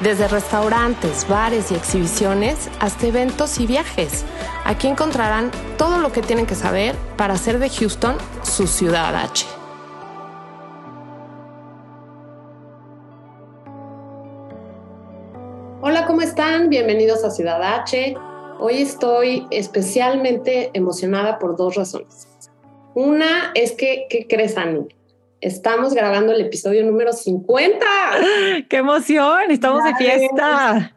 Desde restaurantes, bares y exhibiciones hasta eventos y viajes. Aquí encontrarán todo lo que tienen que saber para hacer de Houston su ciudad H. Hola, ¿cómo están? Bienvenidos a Ciudad H. Hoy estoy especialmente emocionada por dos razones. Una es que, ¿qué crees, Ani? Estamos grabando el episodio número 50. ¡Qué emoción! Estamos de fiesta.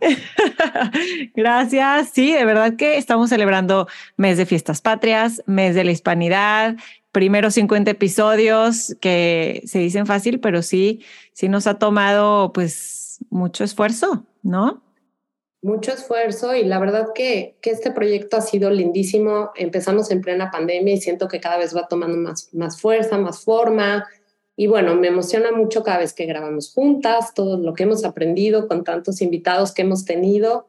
Gracias. Sí, de verdad que estamos celebrando mes de fiestas patrias, mes de la hispanidad, primeros 50 episodios que se dicen fácil, pero sí, sí nos ha tomado pues mucho esfuerzo, ¿no? Mucho esfuerzo y la verdad que, que este proyecto ha sido lindísimo. Empezamos en plena pandemia y siento que cada vez va tomando más, más fuerza, más forma y bueno, me emociona mucho cada vez que grabamos juntas, todo lo que hemos aprendido con tantos invitados que hemos tenido.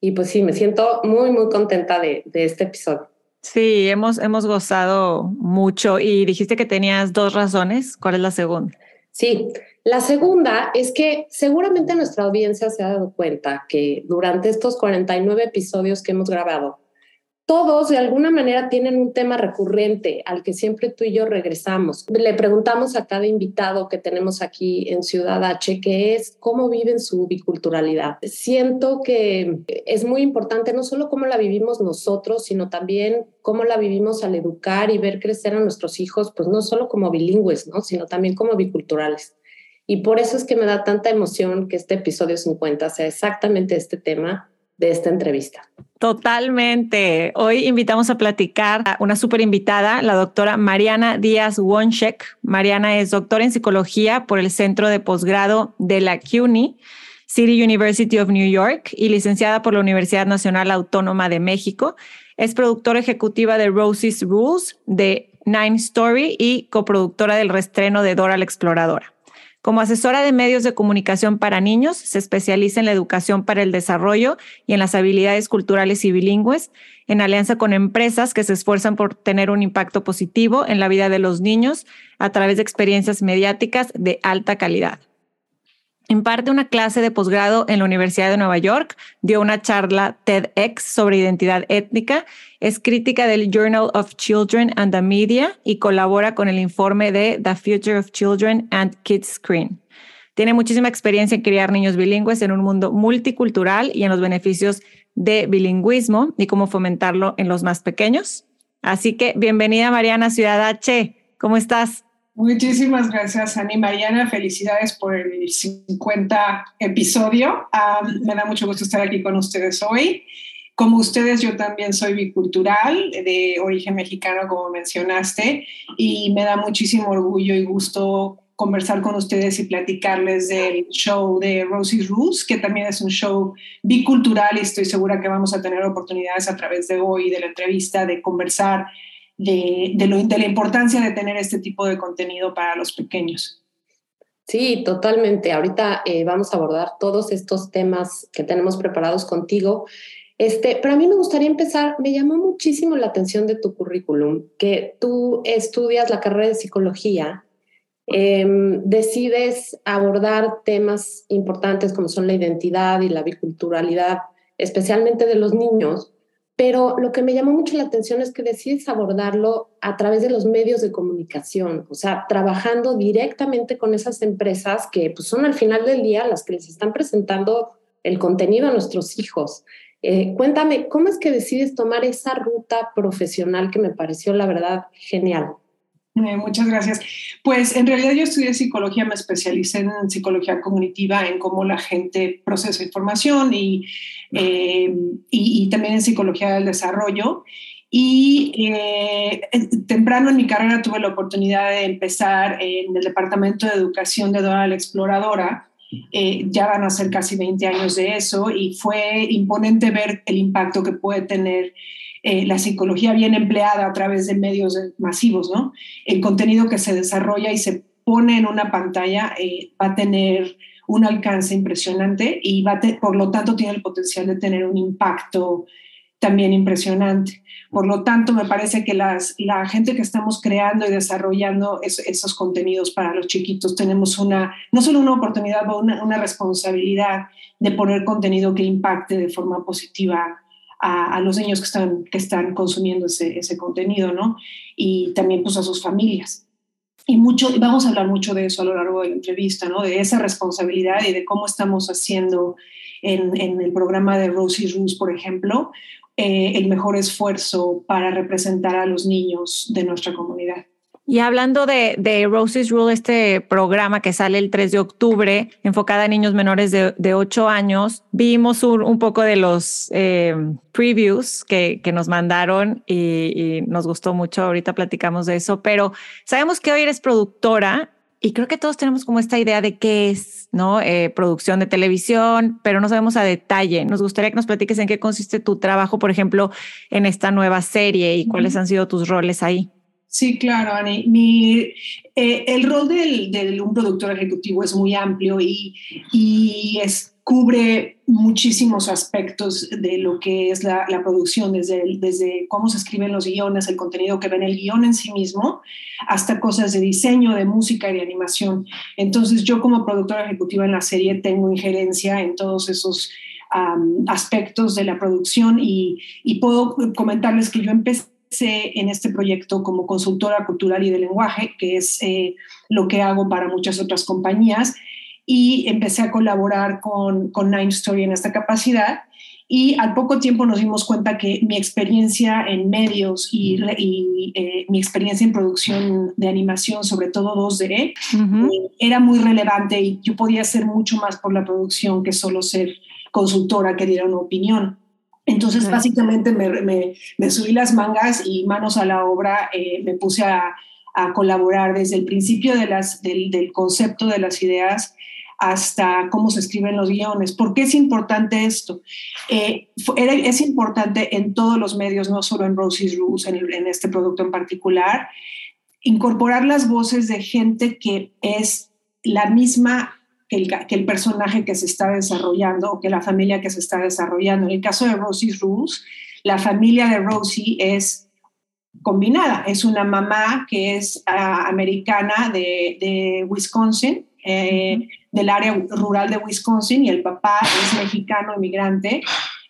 Y pues sí, me siento muy, muy contenta de, de este episodio. Sí, hemos, hemos gozado mucho y dijiste que tenías dos razones. ¿Cuál es la segunda? Sí, la segunda es que seguramente nuestra audiencia se ha dado cuenta que durante estos 49 episodios que hemos grabado, todos de alguna manera tienen un tema recurrente al que siempre tú y yo regresamos. Le preguntamos a cada invitado que tenemos aquí en Ciudad H que es cómo viven su biculturalidad. Siento que es muy importante no solo cómo la vivimos nosotros, sino también cómo la vivimos al educar y ver crecer a nuestros hijos, pues no solo como bilingües, ¿no? sino también como biculturales. Y por eso es que me da tanta emoción que este episodio 50 sea exactamente este tema de esta entrevista. Totalmente. Hoy invitamos a platicar a una súper invitada, la doctora Mariana Díaz Wonchek. Mariana es doctora en psicología por el Centro de Posgrado de la CUNY, City University of New York, y licenciada por la Universidad Nacional Autónoma de México. Es productora ejecutiva de Rosie's Rules, de Nine Story y coproductora del restreno de Dora la Exploradora. Como asesora de medios de comunicación para niños, se especializa en la educación para el desarrollo y en las habilidades culturales y bilingües, en alianza con empresas que se esfuerzan por tener un impacto positivo en la vida de los niños a través de experiencias mediáticas de alta calidad. Imparte una clase de posgrado en la Universidad de Nueva York, dio una charla TEDx sobre identidad étnica, es crítica del Journal of Children and the Media y colabora con el informe de The Future of Children and Kids Screen. Tiene muchísima experiencia en criar niños bilingües en un mundo multicultural y en los beneficios de bilingüismo y cómo fomentarlo en los más pequeños. Así que bienvenida Mariana Ciudad H. ¿Cómo estás? Muchísimas gracias, Ani Mariana. Felicidades por el 50 episodio. me da mucho gusto estar aquí con ustedes hoy. Como ustedes, yo también soy bicultural, de origen mexicano, como mencionaste, y me da muchísimo orgullo y gusto conversar con ustedes y platicarles del show de Rosie's Rules, que también es un show bicultural y estoy segura que vamos a tener oportunidades a través de hoy, de la entrevista, de conversar de, de, la importancia de tener este tipo de contenido para los pequeños. Sí, totalmente. Ahorita eh, vamos a abordar todos estos temas que tenemos preparados contigo. Este, pero a mí me gustaría empezar, me llamó muchísimo la atención de tu currículum, que tú estudias la carrera de psicología, em, decides abordar temas importantes como son la identidad y la biculturalidad, especialmente de los niños, pero lo que me llamó mucho la atención es que decides abordarlo a través de los medios de comunicación, o sea, trabajando directamente con esas empresas que pues, son al final del día las que les están presentando el contenido a nuestros hijos. Eh, cuéntame, ¿cómo es que decides tomar esa ruta profesional que me pareció, la verdad, genial? Eh, muchas gracias. Pues en realidad yo estudié psicología, me especialicé en psicología cognitiva, en cómo la gente procesa información y, eh, y, también en psicología del desarrollo. Y eh, temprano en mi carrera tuve la oportunidad de empezar en el Departamento de Educación de Dora la Exploradora, eh, ya van a ser casi 20 años de eso y fue imponente ver el impacto que puede tener eh, la psicología bien empleada a través de medios masivos, ¿no? El contenido que se desarrolla y se pone en una pantalla eh, va a tener un alcance impresionante y va por lo tanto tiene el potencial de tener un impacto también impresionante. Por lo tanto, me parece que las, la gente que estamos creando y desarrollando esos contenidos para los chiquitos tenemos una, no solo una oportunidad, sino una, una, responsabilidad de poner contenido que impacte de forma positiva a, los niños que están, que están consumiendo ese, ese contenido, ¿no? Y también pues a sus familias. Y mucho, vamos a hablar mucho de eso a lo largo de la entrevista, ¿no? De esa responsabilidad y de cómo estamos haciendo en, en el programa de Rosie Roos, por ejemplo, eh, el mejor esfuerzo para representar a los niños de nuestra comunidad. Y hablando de, de Rosie's Rule, este programa que sale el 3 de octubre, enfocada a niños menores de, de 8 años, vimos un, un poco de los eh, previews que, que, nos mandaron y, y, nos gustó mucho. Ahorita platicamos de eso, pero sabemos que hoy eres productora y creo que todos tenemos como esta idea de qué es, ¿no? Eh, producción de televisión, pero no sabemos a detalle. Nos gustaría que nos platiques en qué consiste tu trabajo, por ejemplo, en esta nueva serie y cuáles han sido tus roles ahí. Sí, claro, Ani. Mi, eh, el rol de un productor ejecutivo es muy amplio y, y es, cubre muchísimos aspectos de lo que es la, producción, desde, desde cómo se escriben los guiones, el contenido que ven el guion en sí mismo, hasta cosas de diseño, de música y de animación. Entonces yo como productora ejecutiva en la serie tengo injerencia en todos esos aspectos de la producción y, y puedo comentarles que yo empecé en este proyecto como consultora cultural y de lenguaje, que es eh, lo que hago para muchas otras compañías, y empecé a colaborar con, con Nine Story en esta capacidad. Y al poco tiempo nos dimos cuenta que mi experiencia en medios y, y eh, mi experiencia en producción de animación, sobre todo 2D, uh -huh. eh, era muy relevante y yo podía hacer mucho más por la producción que solo ser consultora que diera una opinión. Entonces, básicamente me, me, me, subí las mangas y manos a la obra, eh, me puse a, a, colaborar desde el principio de las, del, del concepto de las ideas hasta cómo se escriben los guiones. ¿Por qué es importante esto? Eh, era, es importante en todos los medios, no solo en Rosie's Rules, en, en, este producto en particular, incorporar las voces de gente que es la misma que el, que el personaje que se está desarrollando o que la familia que se está desarrollando. En el caso de Rosie's Rules, la familia de Rosie es combinada. Es una mamá que es uh, americana de, de Wisconsin, eh, del área rural de Wisconsin y el papá es mexicano, inmigrante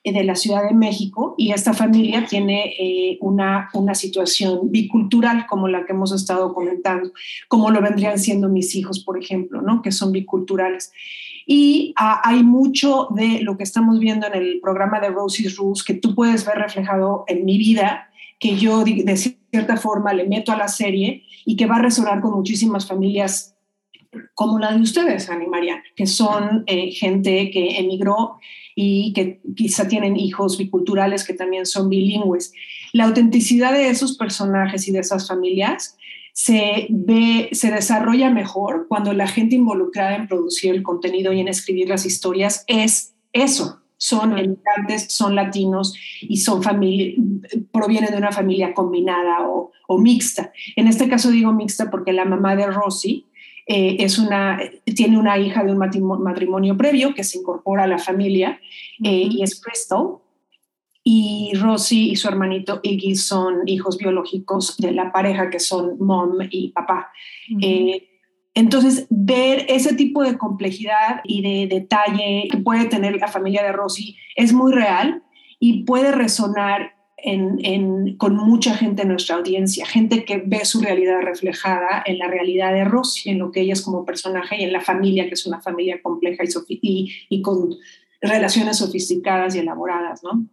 de la Ciudad de México y esta familia tiene eh, una, una situación bicultural como la que hemos estado comentando, como lo vendrían siendo mis hijos, por ejemplo, ¿no? que son biculturales. Y ah, hay mucho de lo que estamos viendo en el programa de Rosie's Rules que tú puedes ver reflejado en mi vida, que yo de cierta forma le meto a la serie y que va a resonar con muchísimas familias como la de ustedes, Ani Mariana, que son eh, gente que emigró y que quizá tienen hijos biculturales que también son bilingües. La autenticidad de esos personajes y de esas familias se ve, se desarrolla mejor cuando la gente involucrada en producir el contenido y en escribir las historias es eso. Son emigrantes, son latinos y son familia, provienen de una familia combinada o, o mixta. En este caso digo mixta porque la mamá de Rosy eh, es una, tiene una hija de un matrimonio previo que se incorpora a la familia eh, y es Crystal. Y Rosie y su hermanito Iggy son hijos biológicos de la pareja que son mom y papá. Uh -huh. eh, entonces, ver ese tipo de complejidad y de detalle que puede tener la familia de Rosie es muy real y puede resonar en, con mucha gente en nuestra audiencia, gente que ve su realidad reflejada en la realidad de Rosy, en lo que ella es como personaje y en la familia, que es una familia compleja y, y, y con relaciones sofisticadas y elaboradas, ¿no?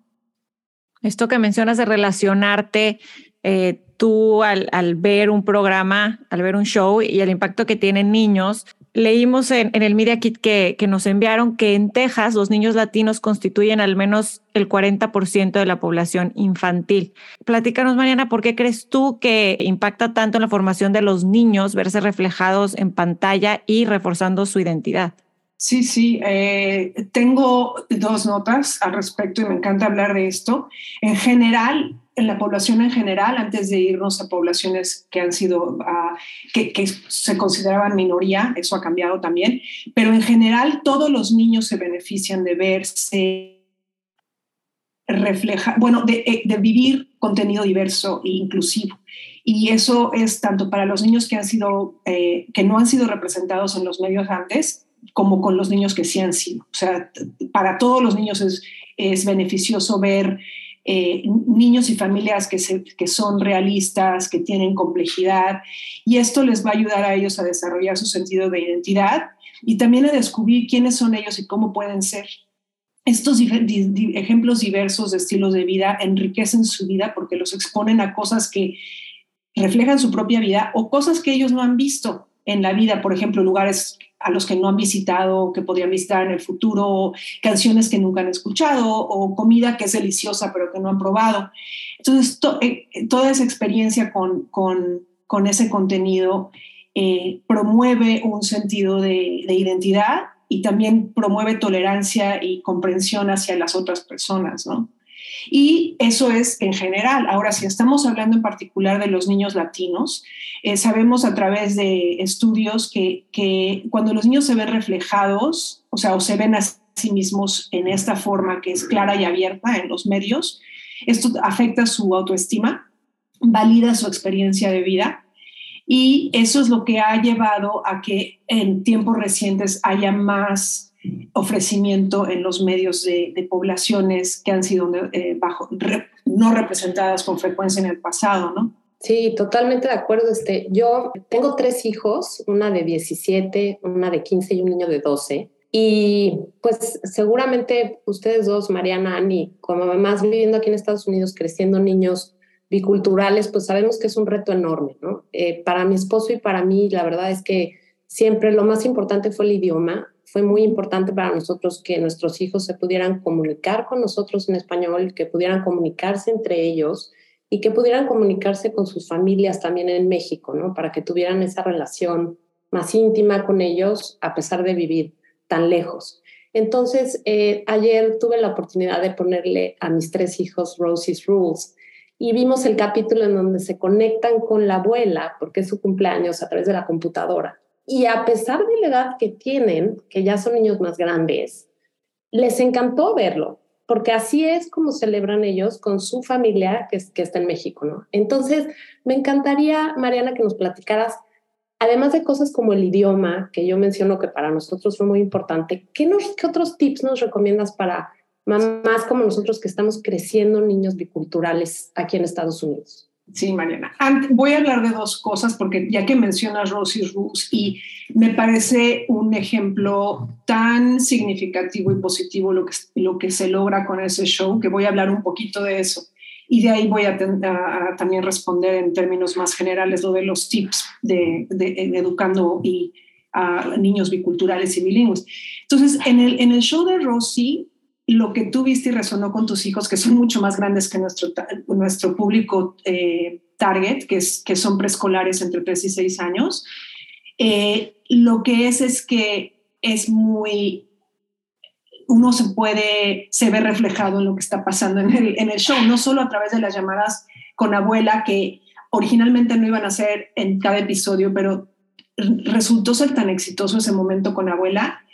Esto que mencionas de relacionarte, eh, tú al, al, ver un programa, al ver un show y el impacto que tienen niños, leímos en, el Media Kit que, que, nos enviaron que en Texas los niños latinos constituyen al menos el 40% de la población infantil. Platícanos, Mariana, ¿por qué crees tú que impacta tanto en la formación de los niños verse reflejados en pantalla y reforzando su identidad? Sí, sí, eh, tengo dos notas al respecto y me encanta hablar de esto. En general, en la población en general, antes de irnos a poblaciones que han sido, uh, que, se consideraban minoría, eso ha cambiado también, pero en general todos los niños se benefician de verse refleja, bueno, de, eh, vivir contenido diverso e inclusivo. Y eso es tanto para los niños que han sido, eh, que no han sido representados en los medios antes, como con los niños que sí han sido. O sea, para todos los niños es, es beneficioso ver eh, niños y familias que, son realistas, que tienen complejidad, y esto les va a ayudar a ellos a desarrollar su sentido de identidad y también a descubrir quiénes son ellos y cómo pueden ser. Estos ejemplos diversos de estilos de vida enriquecen su vida porque los exponen a cosas que reflejan su propia vida o cosas que ellos no han visto en la vida, por ejemplo, lugares a los que no han visitado, que podrían visitar en el futuro, canciones que nunca han escuchado o comida que es deliciosa pero que no han probado. Entonces, to, eh, toda esa experiencia con, con, con ese contenido eh, promueve un sentido de, de identidad y también promueve tolerancia y comprensión hacia las otras personas, ¿no? Y eso es en general. Ahora, si estamos hablando en particular de los niños latinos, eh, sabemos a través de estudios que, que, cuando los niños se ven reflejados, o sea, o se ven a sí mismos en esta forma que es clara y abierta en los medios, esto afecta su autoestima, valida su experiencia de vida y eso es lo que ha llevado a que en tiempos recientes haya más ofrecimiento en los medios de, poblaciones que han sido eh, bajo, no representadas con frecuencia en el pasado, ¿no? Sí, totalmente de acuerdo. Este, yo tengo tres hijos, una de 17, una de 15 y un niño de 12. Y pues seguramente ustedes dos, Mariana, Ani, como mamás viviendo aquí en Estados Unidos, creciendo niños biculturales, pues sabemos que es un reto enorme, ¿no? Eh, para mi esposo y para mí, la verdad es que siempre lo más importante fue el idioma. Fue muy importante para nosotros que nuestros hijos se pudieran comunicar con nosotros en español, que pudieran comunicarse entre ellos y que pudieran comunicarse con sus familias también en México, ¿no? Para que tuvieran esa relación más íntima con ellos a pesar de vivir tan lejos. Entonces, eh, ayer tuve la oportunidad de ponerle a mis tres hijos Rosie's Rules y vimos el capítulo en donde se conectan con la abuela, porque es su cumpleaños, a través de la computadora. Y a pesar de la edad que tienen, que ya son niños más grandes, les encantó verlo, porque así es como celebran ellos con su familia que, está en México, ¿no? Entonces, me encantaría, Mariana, que nos platicaras, además de cosas como el idioma, que yo menciono que para nosotros fue muy importante, ¿qué, nos, qué otros tips nos recomiendas para mamás como nosotros que estamos creciendo niños biculturales aquí en Estados Unidos. Sí, Mariana. Voy a hablar de dos cosas porque ya que mencionas Rosie Roos y me parece un ejemplo tan significativo y positivo lo que, lo que se logra con ese show que voy a hablar un poquito de eso. Y de ahí voy a, a, a también responder en términos más generales lo de los tips de, de, de educando y a niños biculturales y bilingües. Entonces, en el, en el show de Rosie lo que tú viste y resonó con tus hijos, que son mucho más grandes que nuestro, nuestro público eh, target, que, son preescolares entre 3 y 6 años, eh, lo que es es que es muy, uno se puede, se ve reflejado en lo que está pasando en el, en el show, no solo a través de las llamadas con abuela, que originalmente no iban a ser en cada episodio, pero resultó ser tan exitoso ese momento con abuela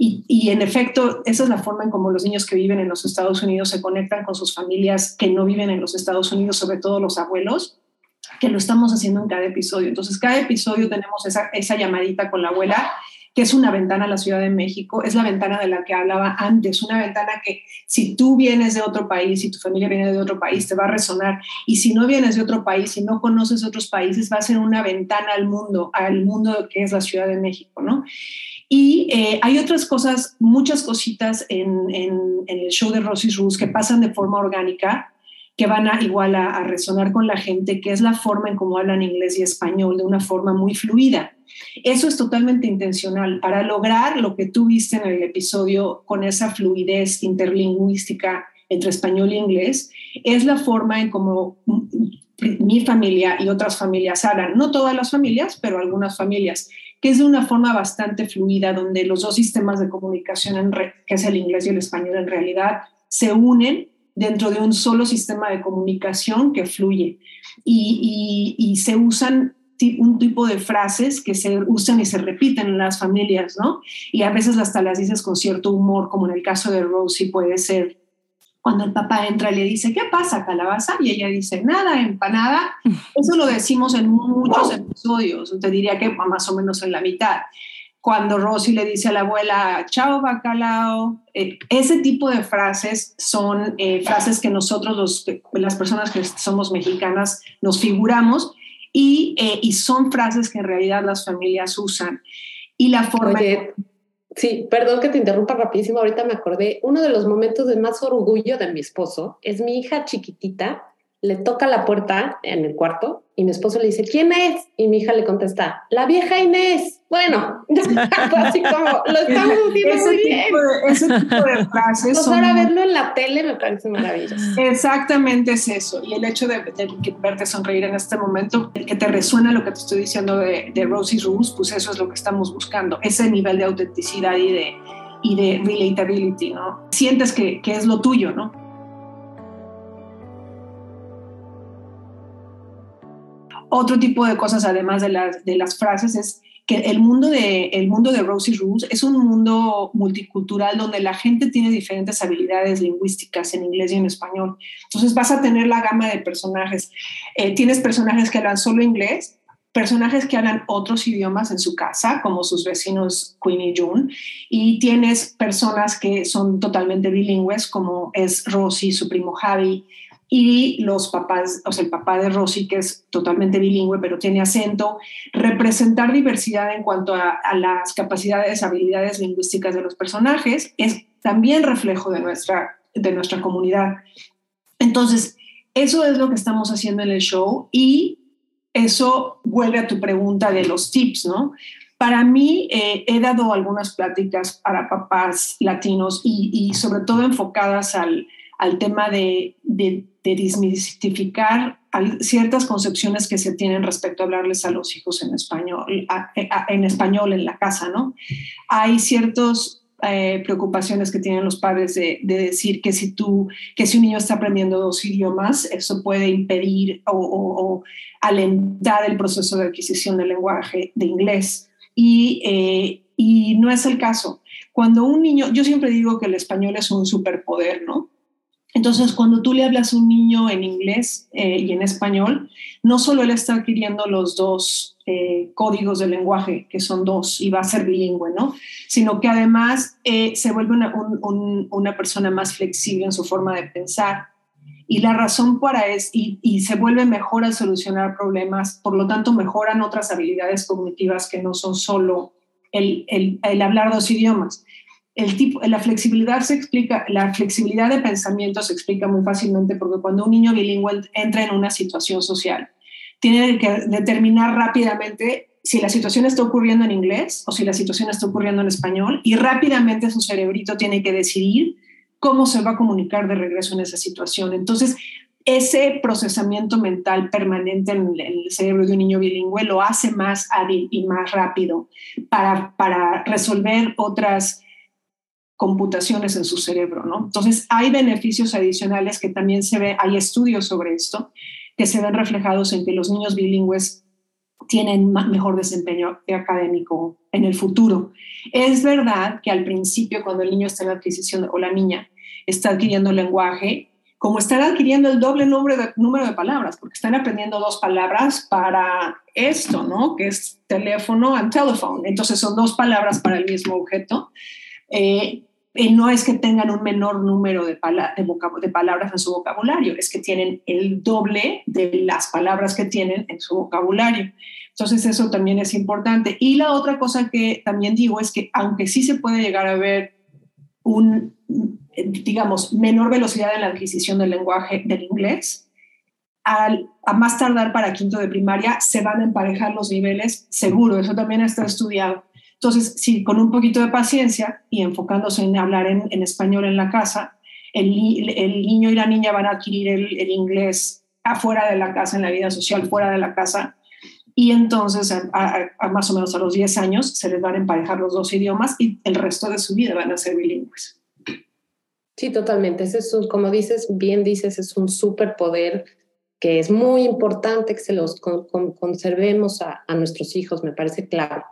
y, en efecto, esa es la forma en cómo los niños que viven en los Estados Unidos se conectan con sus familias que no viven en los Estados Unidos, sobre todo los abuelos, que lo estamos haciendo en cada episodio. Entonces, cada episodio tenemos esa, esa llamadita con la abuela, que es una ventana a la Ciudad de México, es la ventana de la que hablaba antes, una ventana que si tú vienes de otro país, si tu familia viene de otro país, te va a resonar. Y si no vienes de otro país, si no conoces otros países, va a ser una ventana al mundo, al mundo que es la Ciudad de México, ¿no? Y eh, hay otras cosas, muchas cositas en, el show de Rosie's Rules que pasan de forma orgánica, que van a igual a, a, resonar con la gente, que es la forma en cómo hablan inglés y español de una forma muy fluida. Eso es totalmente intencional para lograr lo que tú viste en el episodio con esa fluidez interlingüística entre español e inglés. Es la forma en cómo mi familia y otras familias hablan, no todas las familias, pero algunas familias que es de una forma bastante fluida, donde los dos sistemas de comunicación, que es el inglés y el español, en realidad se unen dentro de un solo sistema de comunicación que fluye y, y, y se usan un tipo de frases que se usan y se repiten en las familias, ¿no? Y a veces hasta las dices con cierto humor, como en el caso de Rosie puede ser cuando el papá entra y le dice, ¿qué pasa, calabaza? Y ella dice, nada, empanada. Eso lo decimos en muchos episodios, te diría que más o menos en la mitad. Cuando Rosy le dice a la abuela, chao, bacalao. Eh, ese tipo de frases son eh, frases que nosotros, los, las personas que somos mexicanas, nos figuramos y, eh, y, son frases que en realidad las familias usan. Y la forma... Sí, perdón que te interrumpa rapidísimo, ahorita me acordé, uno de los momentos de más orgullo de mi esposo es mi hija chiquitita le toca la puerta en el cuarto y mi esposo le dice, ¿quién es? Y mi hija le contesta, la vieja Inés. Bueno, así como lo estamos haciendo muy bien. ese tipo de frases. Pues ahora verlo en la tele me parece maravilloso. Exactamente es eso. Y el hecho de, verte sonreír en este momento, que te resuena lo que te estoy diciendo de, de Rosie's Rules, pues eso es lo que estamos buscando, ese nivel de autenticidad y de, y de relatability, ¿no? Sientes que, que es lo tuyo, ¿no? Otro tipo de cosas, además de las, de las frases, es que el mundo, de, el mundo de Rosie Rules es un mundo multicultural donde la gente tiene diferentes habilidades lingüísticas en inglés y en español. Entonces vas a tener la gama de personajes. Eh, tienes personajes que hablan solo inglés, personajes que hablan otros idiomas en su casa, como sus vecinos Queen y June, y tienes personas que son totalmente bilingües, como es Rosie, su primo Javi, y los papás, o sea, el papá de Rosy, que es totalmente bilingüe, pero tiene acento, representar diversidad en cuanto a, las capacidades, habilidades lingüísticas de los personajes, es también reflejo de nuestra, de nuestra comunidad. Entonces, eso es lo que estamos haciendo en el show y eso vuelve a tu pregunta de los tips, ¿no? Para mí, eh, he dado algunas pláticas para papás latinos y, y sobre todo enfocadas al, al tema de, de, de desmistificar ciertas concepciones que se tienen respecto a hablarles a los hijos en español, en español en la casa, ¿no? Hay ciertas eh, preocupaciones que tienen los padres de, decir que si tú, que si un niño está aprendiendo dos idiomas, eso puede impedir o, alentar el proceso de adquisición del lenguaje de inglés. Y, eh, y no es el caso. Cuando un niño, yo siempre digo que el español es un superpoder, ¿no? Entonces, cuando tú le hablas a un niño en inglés eh, y en español, no solo él está adquiriendo los dos eh, códigos de lenguaje, que son dos, y va a ser bilingüe, ¿no? Sino que además eh, se vuelve una, una, persona más flexible en su forma de pensar. Y la razón para es, y, se vuelve mejor al solucionar problemas, por lo tanto mejoran otras habilidades cognitivas que no son solo el, el hablar dos idiomas el tipo, la flexibilidad se explica, la flexibilidad de pensamiento se explica muy fácilmente porque cuando un niño bilingüe entra en una situación social, tiene que determinar rápidamente si la situación está ocurriendo en inglés o si la situación está ocurriendo en español y rápidamente su cerebrito tiene que decidir cómo se va a comunicar de regreso en esa situación. Entonces, ese procesamiento mental permanente en el cerebro de un niño bilingüe lo hace más hábil y más rápido para, para resolver otras computaciones en su cerebro, ¿no? Entonces, hay beneficios adicionales que también se ve, hay estudios sobre esto, que se ven reflejados en que los niños bilingües tienen mejor desempeño académico en el futuro. Es verdad que al principio, cuando el niño está en la adquisición o la niña está adquiriendo lenguaje, como están adquiriendo el doble de, número de palabras, porque están aprendiendo dos palabras para esto, ¿no? Que es teléfono and telephone. Entonces son dos palabras para el mismo objeto. Eh, no es que tengan un menor número de, palabras en su vocabulario, es que tienen el doble de las palabras que tienen en su vocabulario. Entonces eso también es importante. Y la otra cosa que también digo es que aunque sí se puede llegar a ver un, digamos, menor velocidad en la adquisición del lenguaje del inglés, a más tardar para quinto de primaria se van a emparejar los niveles, seguro, eso también está estudiado. Entonces, si con un poquito de paciencia y enfocándose en hablar en, español en la casa, el, niño y la niña van a adquirir el, inglés afuera de la casa, en la vida social, fuera de la casa, y entonces a, más o menos a los 10 años se les van a emparejar los dos idiomas y el resto de su vida van a ser bilingües. Sí, totalmente. Ese es un, como dices, bien dices, es un superpoder que es muy importante que se los conservemos a, a, nuestros hijos, me parece claro.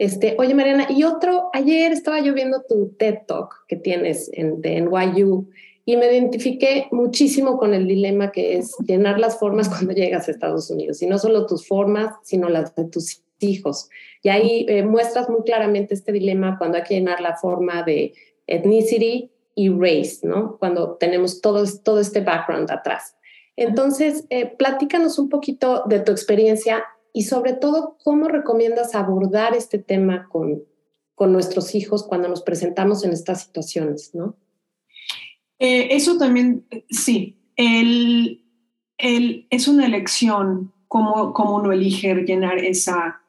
Este, oye, Mariana, y otro, ayer estaba yo viendo tu TED Talk que tienes en, de NYU y me identifiqué muchísimo con el dilema que es llenar las formas cuando llegas a Estados Unidos, y no solo tus formas, sino las de tus hijos. Y ahí eh, muestras muy claramente este dilema cuando hay que llenar la forma de ethnicity y race, ¿no? Cuando tenemos todo, todo este background atrás. Entonces, eh, platícanos un poquito de tu experiencia y sobre todo, ¿cómo recomiendas abordar este tema con, con nuestros hijos cuando nos presentamos en estas situaciones, ¿no? Eh, eso también, sí, el, el, es una elección cómo, cómo uno elige llenar esa,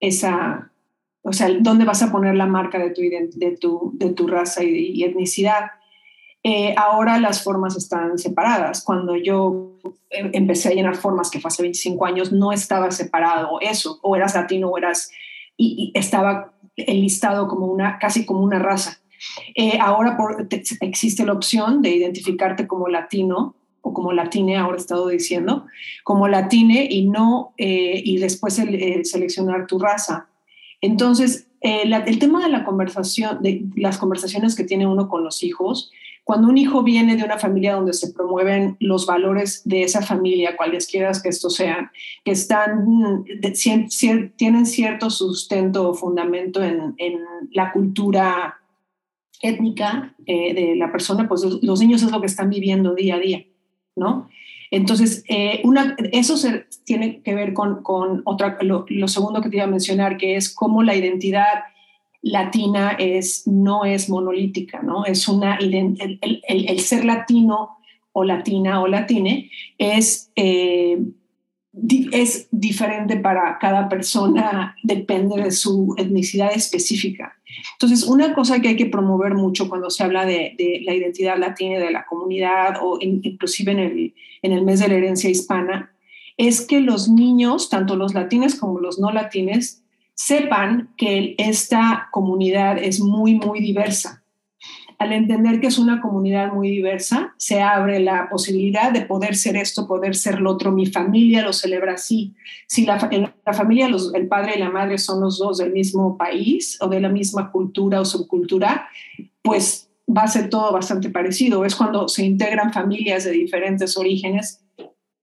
esa, o sea, dónde vas a poner la marca de tu, de tu, de tu raza y, etnicidad. Eh, ahora las formas están separadas. Cuando yo em, empecé a llenar formas, que fue hace 25 años, no estaba separado eso, o eras latino o eras, y, y estaba enlistado como una, casi como una raza. Eh, ahora existe la opción de identificarte como latino o como latine, ahora he estado diciendo, como latine y no, eh, y después seleccionar tu raza. Entonces, eh, el tema de la conversación, de las conversaciones que tiene uno con los hijos, cuando un hijo viene de una familia donde se promueven los valores de esa familia, cualesquiera que estos sean, que están, tienen cierto sustento o fundamento en, en la cultura étnica eh, de la persona, pues los niños es lo que están viviendo día a día, ¿no? Entonces, eh, una, eso se, tiene que ver con, con otra, lo, segundo que te iba a mencionar, que es cómo la identidad latina no es monolítica, ¿no? Es una, el, el, ser latino o latina o latine es, eh, es diferente para cada persona, depende de su etnicidad específica. Entonces, una cosa que hay que promover mucho cuando se habla de, la identidad latina de la comunidad o inclusive en el, en el mes de la herencia hispana, es que los niños, tanto los latines como los no latines, sepan que esta comunidad es muy, muy diversa al entender que es una comunidad muy diversa, se abre la posibilidad de poder ser esto, poder ser lo otro. Mi familia lo celebra así. Si la, en la familia el padre y la madre son los dos del mismo país o de la misma cultura o subcultura, pues va a ser todo bastante parecido. Es cuando se integran familias de diferentes orígenes,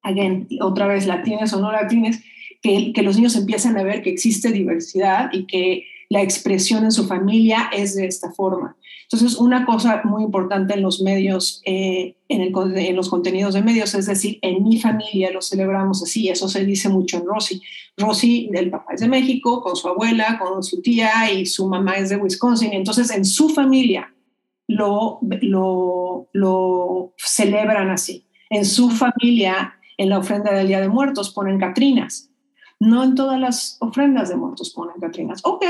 again, otra vez latines o no latines, que, los niños empiezan a ver que existe diversidad y que la expresión en su familia es de esta forma. Entonces, una cosa muy importante en los medios, eh, en, los contenidos de medios, es decir, en mi familia lo celebramos así, eso se dice mucho en Rosy. Rosy, el papá es de México, con su abuela, con su tía y su mamá es de Wisconsin. Entonces, en su familia lo, lo, lo celebran así. En su familia, en la ofrenda del Día de Muertos, ponen Catrinas no en todas las ofrendas de muertos ponen Catrinas. Ok,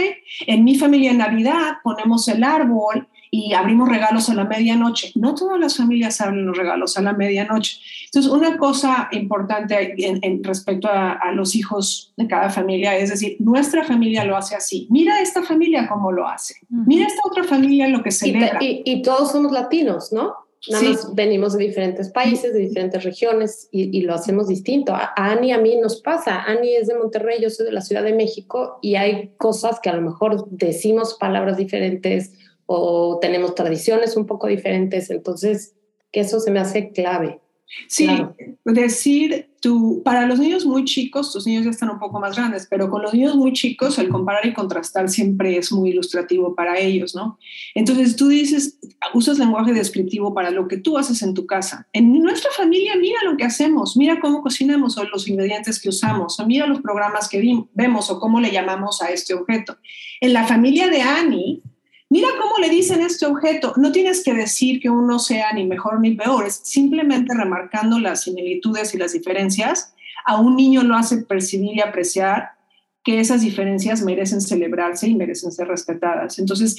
en mi familia en Navidad ponemos el árbol y abrimos regalos a la medianoche. No todas las familias abren los regalos a la medianoche. Entonces, una cosa importante en, respecto a, los hijos de cada familia es decir, nuestra familia lo hace así. Mira esta familia cómo lo hace. Mira esta otra familia lo que celebra. Y, y todos somos latinos, ¿no? Nada más venimos de diferentes países, de diferentes regiones y, lo hacemos distinto. A, Ani a mí nos pasa. Ani es de Monterrey, yo soy de la Ciudad de México y hay cosas que a lo mejor decimos palabras diferentes o tenemos tradiciones un poco diferentes. Entonces, que eso se me hace clave. Sí, decir tú, para los niños muy chicos, tus niños ya están un poco más grandes, pero con los niños muy chicos el comparar y contrastar siempre es muy ilustrativo para ellos, ¿no? Entonces tú dices, usas lenguaje descriptivo para lo que tú haces en tu casa. En nuestra familia, mira lo que hacemos, mira cómo cocinamos o los ingredientes que usamos, o mira los programas que vemos o cómo le llamamos a este objeto. En la familia de Annie, Mira cómo le dicen este objeto. No tienes que decir que uno sea ni mejor ni peor, es simplemente remarcando las similitudes y las diferencias. A un niño lo hace percibir y apreciar que esas diferencias merecen celebrarse y merecen ser respetadas. Entonces,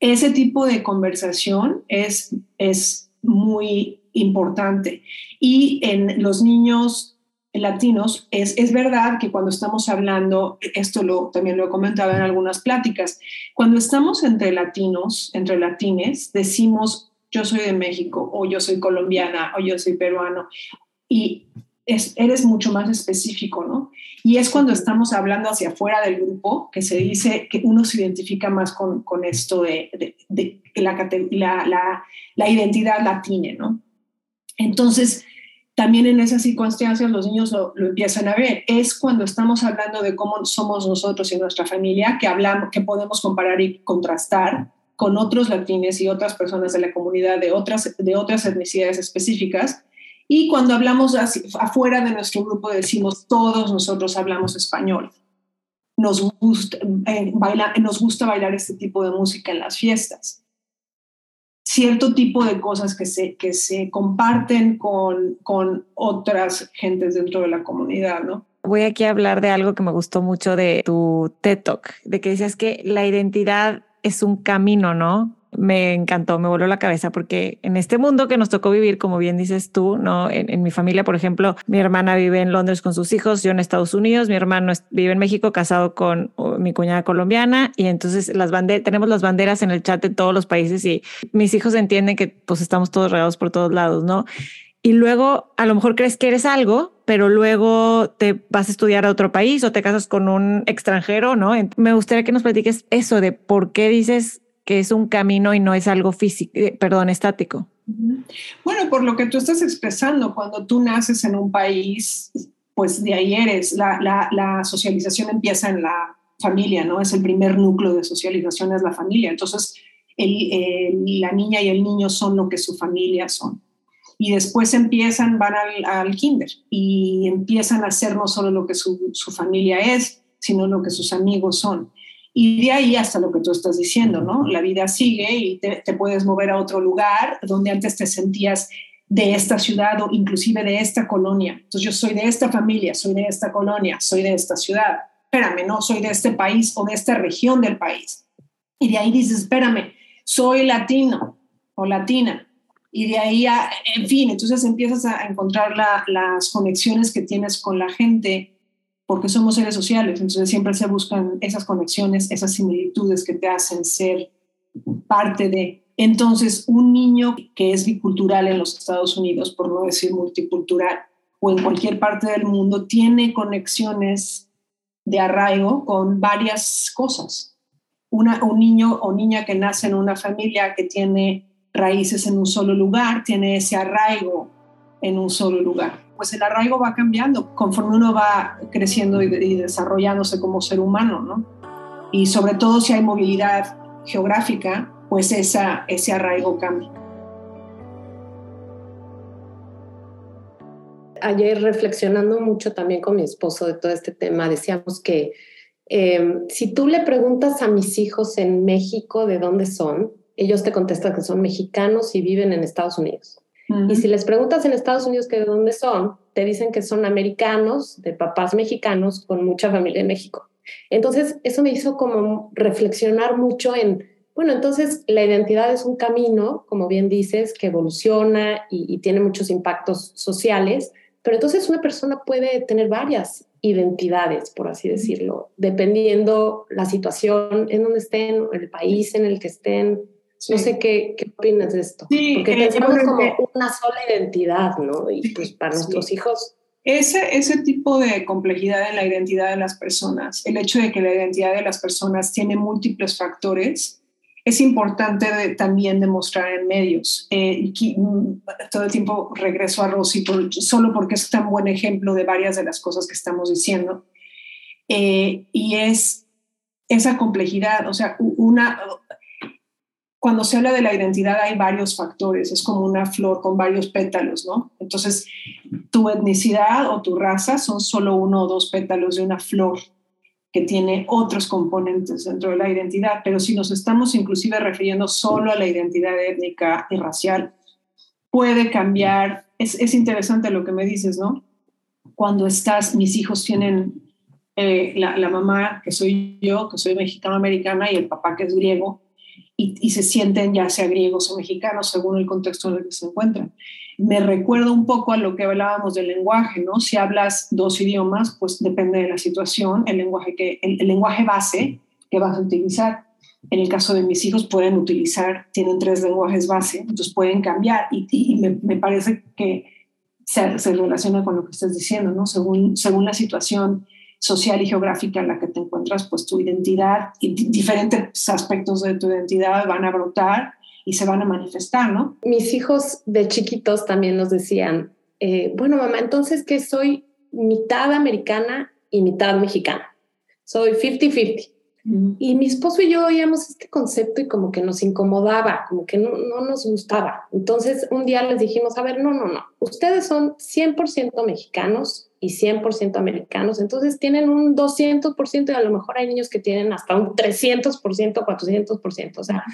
ese tipo de conversación es, es muy importante. Y en los niños latinos, es, es verdad que cuando estamos hablando, esto lo, también lo he comentado en algunas pláticas, cuando estamos entre latinos, entre latines, decimos yo soy de México o yo soy colombiana o yo soy peruano y eres mucho más específico, ¿no? Y es cuando estamos hablando hacia afuera del grupo que se dice que uno se identifica más con, con esto de, de, la, la, la, identidad latina, ¿no? Entonces, también en esas circunstancias los niños lo, empiezan a ver. Es cuando estamos hablando de cómo somos nosotros y nuestra familia que hablamos, que podemos comparar y contrastar con otros latines y otras personas de la comunidad de otras, de otras etnicidades específicas. Y cuando hablamos afuera de nuestro grupo decimos todos nosotros hablamos español. Nos gusta, eh, nos gusta bailar este tipo de música en las fiestas cierto tipo de cosas que se, que se comparten con, con otras gentes dentro de la comunidad, ¿no? Voy aquí a hablar de algo que me gustó mucho de tu TED Talk, de que decías que la identidad es un camino, ¿no? Me encantó, me voló la cabeza porque en este mundo que nos tocó vivir, como bien dices tú, ¿no? En, mi familia, por ejemplo, mi hermana vive en Londres con sus hijos, yo en Estados Unidos, mi hermano vive en México casado con mi cuñada colombiana y entonces las banderas, tenemos las banderas en el chat de todos los países y mis hijos entienden que pues estamos todos regados por todos lados, ¿no? Y luego a lo mejor crees que eres algo, pero luego te vas a estudiar a otro país o te casas con un extranjero, ¿no? Me gustaría que nos platiques eso de por qué dices que es un camino y no es algo físico, eh, perdón, estático. Bueno, por lo que tú estás expresando, cuando tú naces en un país, pues de ahí eres, la, socialización empieza en la familia, ¿no? Es el primer núcleo de socialización, es la familia. Entonces, la niña y el niño son lo que su familia son. Y después empiezan, van al, al kinder y empiezan a ser no solo lo que su familia es, sino lo que sus amigos son. Y de ahí hasta lo que tú estás diciendo, ¿no? La vida sigue y te, puedes mover a otro lugar donde antes te sentías de esta ciudad o inclusive de esta colonia. Entonces yo soy de esta familia, soy de esta colonia, soy de esta ciudad. Espérame, no soy de este país o de esta región del país. Y de ahí dices, espérame, soy latino o latina. Y de ahí, en fin, entonces empiezas a encontrar las conexiones que tienes con la gente porque somos seres sociales, entonces siempre se buscan esas conexiones, esas similitudes que te hacen ser parte de. Entonces, un niño que es bicultural en los Estados Unidos, por no decir multicultural, o en cualquier parte del mundo, tiene conexiones de arraigo con varias cosas. Un niño o niña que nace en una familia que tiene raíces en un solo lugar, tiene ese arraigo en un solo lugar pues el arraigo va cambiando conforme uno va creciendo y, desarrollándose como ser humano, ¿no? Y sobre todo si hay movilidad geográfica, pues esa, ese arraigo cambia. Ayer reflexionando mucho también con mi esposo de todo este tema, decíamos que em, si tú le preguntas a mis hijos en México de dónde son, ellos te contestan que son mexicanos y viven en Estados Unidos. Y si les preguntas en Estados Unidos que de dónde son, te dicen que son americanos, de papás mexicanos, con mucha familia en México. Entonces, eso me hizo como reflexionar mucho en, bueno, entonces la identidad es un camino, como bien dices, que evoluciona y, y tiene muchos impactos sociales, pero entonces una persona puede tener varias identidades, por así decirlo, dependiendo la situación en donde estén, el país en el que estén, no sé qué, qué, opinas de esto. Sí, Porque eh, pensamos como una sola identidad, ¿no? Y pues para nuestros hijos. Ese, ese tipo de complejidad en la identidad de las personas, el hecho de que la identidad de las personas tiene múltiples factores, es importante también demostrar en medios. Eh, mm, todo el tiempo regreso a Rosy solo porque es tan buen ejemplo de varias de las cosas que estamos diciendo. Eh, y es esa complejidad, o sea, una, cuando se habla de la identidad hay varios factores, es como una flor con varios pétalos, ¿no? Entonces, tu etnicidad o tu raza son solo uno o dos pétalos de una flor que tiene otros componentes dentro de la identidad, pero si nos estamos inclusive refiriendo solo a la identidad étnica y racial, puede cambiar. Es, es interesante lo que me dices, ¿no? Cuando estás, mis hijos tienen eh, la, la mamá, que soy yo, que soy mexicano-americana, y el papá, que es griego, y, se sienten ya sea griegos o mexicanos según el contexto en el que se encuentran. me recuerda un poco a lo que hablábamos del lenguaje, ¿no? Si hablas dos idiomas, pues depende de la situación, el lenguaje, que, el, lenguaje base que vas a utilizar. En el caso de mis hijos pueden utilizar, tienen tres lenguajes base, entonces pueden cambiar y, me, me, parece que se, se, relaciona con lo que estás diciendo, ¿no? Según, según la situación social y geográfica en la que te encuentras, pues tu identidad y diferentes aspectos de tu identidad van a brotar y se van a manifestar, ¿no? Mis hijos de chiquitos también nos decían, eh, bueno, mamá, entonces que soy mitad americana y mitad mexicana. Soy 50-50. Y mi esposo y yo oíamos este concepto y como que nos incomodaba, como que no, no, nos gustaba. Entonces un día les dijimos, a ver, no, no, no, ustedes son 100% mexicanos y 100% americanos, entonces tienen un 200% y a lo mejor hay niños que tienen hasta un 300%, 400%. O sea,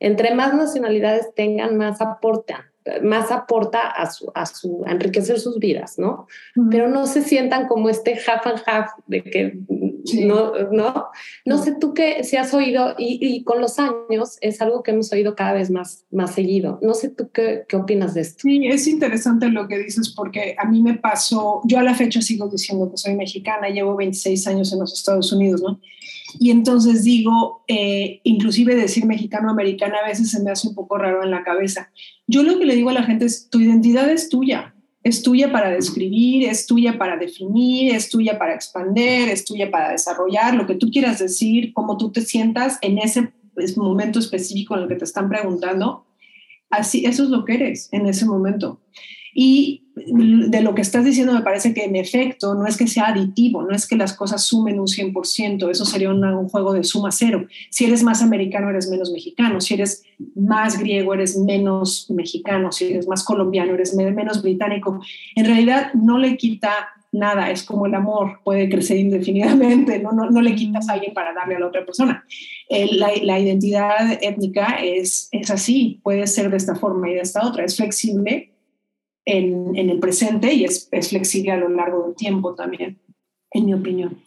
entre más nacionalidades tengan, más aportan más aporta a, su, a, su, enriquecer sus vidas, ¿no? Pero no se sientan como este half and half de que no, no, no sé tú qué, si has oído, y, con los años es algo que hemos oído cada vez más, más seguido. No sé tú qué, qué opinas de esto. Sí, es interesante lo que dices porque a mí me pasó, yo a la fecha sigo diciendo que soy mexicana, llevo 26 años en los Estados Unidos, ¿no? Y entonces digo, eh, inclusive decir mexicano-americana a veces se me hace un poco raro en la cabeza. Yo lo que le digo a la gente es, tu identidad es tuya, es tuya para describir, es tuya para definir, es tuya para expander, es tuya para desarrollar, lo que tú quieras decir, cómo tú te sientas en ese momento específico en el que te están preguntando. Así, eso es lo que eres en ese momento. Y de lo que estás diciendo me parece que en efecto no es que sea aditivo, no es que las cosas sumen un 100%, eso sería un juego de suma cero. Si eres más americano, eres menos mexicano, si eres más griego, eres menos mexicano, si eres más colombiano, eres menos británico. En realidad no le quita nada, es como el amor, puede crecer indefinidamente, no, no, le quitas a alguien para darle a la otra persona. la, la, identidad étnica es, es así, puede ser de esta forma y de esta otra, es flexible en, el presente y es, flexible a lo largo del tiempo también, en mi opinión.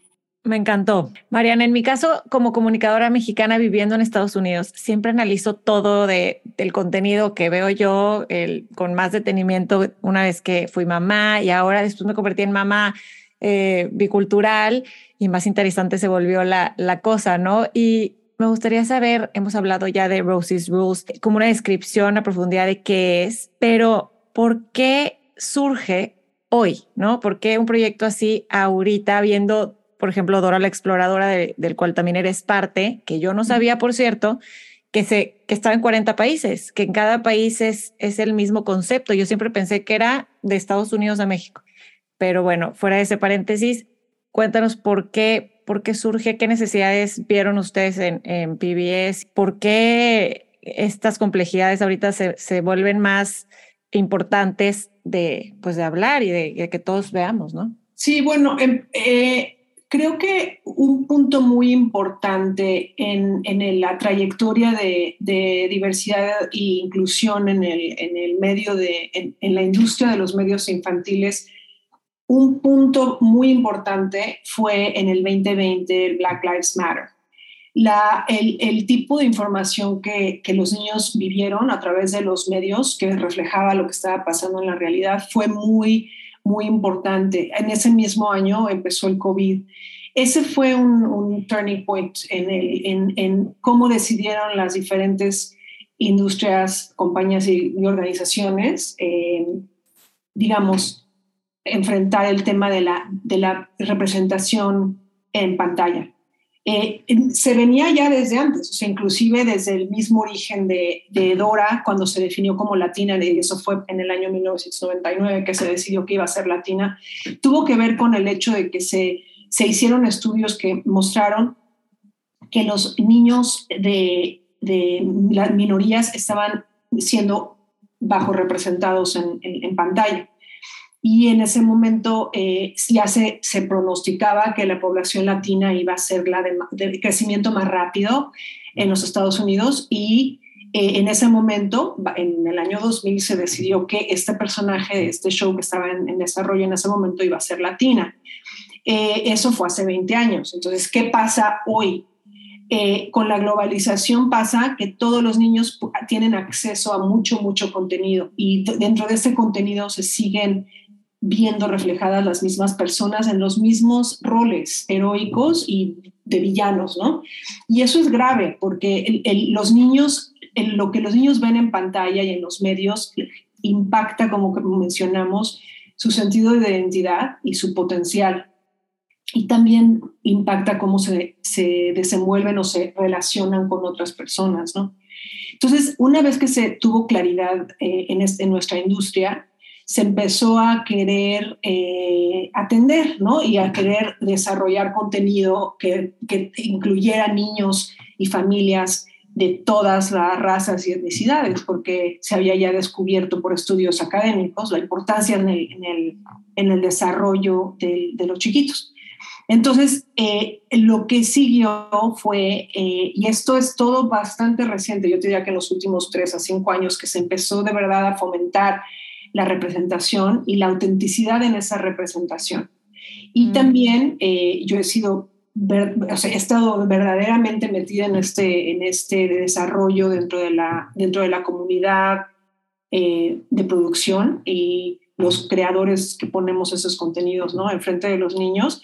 Me encantó. Mariana, en mi caso, como comunicadora mexicana viviendo en Estados Unidos, siempre analizo todo de, del contenido que veo yo el, con más detenimiento una vez que fui mamá y ahora después me convertí en mamá eh, bicultural y más interesante se volvió la, la cosa, ¿no? Y me gustaría saber, hemos hablado ya de Rosie's Rules, como una descripción a profundidad de qué es, pero ¿por qué surge hoy? ¿no? ¿Por qué un proyecto así ahorita, viendo, por ejemplo, Dora la Exploradora, del cual también eres parte, que yo no sabía, por cierto, que, se, que estaba en 40 países, que en cada país es, es el mismo concepto. Yo siempre pensé que era de Estados Unidos a México. Pero bueno, fuera de ese paréntesis, cuéntanos por qué, por qué surge, qué necesidades vieron ustedes en, en PBS, por qué estas complejidades ahorita se, se vuelven más importantes de, pues, de hablar y de, que todos veamos, ¿no? Sí, bueno, em, eh, creo que un punto muy importante en, en la trayectoria de, diversidad e inclusión en el, en el medio de, en, la industria de los medios infantiles, un punto muy importante fue en el 2020 el Black Lives Matter la, el, tipo de información que, los niños vivieron a través de los medios, que reflejaba lo que estaba pasando en la realidad, fue muy, muy importante. En ese mismo año empezó el COVID. Ese fue un, turning point en, el, en, cómo decidieron las diferentes industrias, compañías y, organizaciones, eh, digamos, enfrentar el tema de la, de la representación en pantalla. Eh, se venía ya desde antes, o sea, inclusive desde el mismo origen de, Dora, cuando se definió como latina, y eso fue en el año 1999 que se decidió que iba a ser latina, tuvo que ver con el hecho de que se, se hicieron estudios que mostraron que los niños de, de las minorías estaban siendo bajo representados en, en pantalla y en ese momento eh, ya se, se, pronosticaba que la población latina iba a ser la de, crecimiento más rápido en los Estados Unidos y eh, en ese momento, en el año 2000, se decidió que este personaje de este show que estaba en, desarrollo en ese momento iba a ser latina. Eh, eso fue hace 20 años. Entonces, ¿qué pasa hoy? con la globalización pasa que todos los niños tienen acceso a mucho, mucho contenido y dentro de ese contenido se siguen viendo reflejadas las mismas personas en los mismos roles heroicos y de villanos, ¿no? Y eso es grave porque los niños, lo que los niños ven en pantalla y en los medios impacta, como mencionamos, su sentido de identidad y su potencial. Y también impacta cómo se, se desenvuelven o se relacionan con otras personas, ¿no? Entonces, una vez que se tuvo claridad eh, en nuestra industria, se empezó a querer eh, atender, ¿no? Y a querer desarrollar contenido que, que, incluyera niños y familias de todas las razas y etnicidades, porque se había ya descubierto por estudios académicos la importancia en el, en el, en el desarrollo de, de, los chiquitos. Entonces, eh, lo que siguió fue, eh, y esto es todo bastante reciente, yo te diría que en los últimos tres a cinco años que se empezó de verdad a fomentar la representación y la autenticidad en esa representación. Y mm. también eh, yo he sido, o sea, he estado verdaderamente metida en este, en este desarrollo dentro de la, dentro de la comunidad eh, de producción y los creadores que ponemos esos contenidos, ¿no? Enfrente de los niños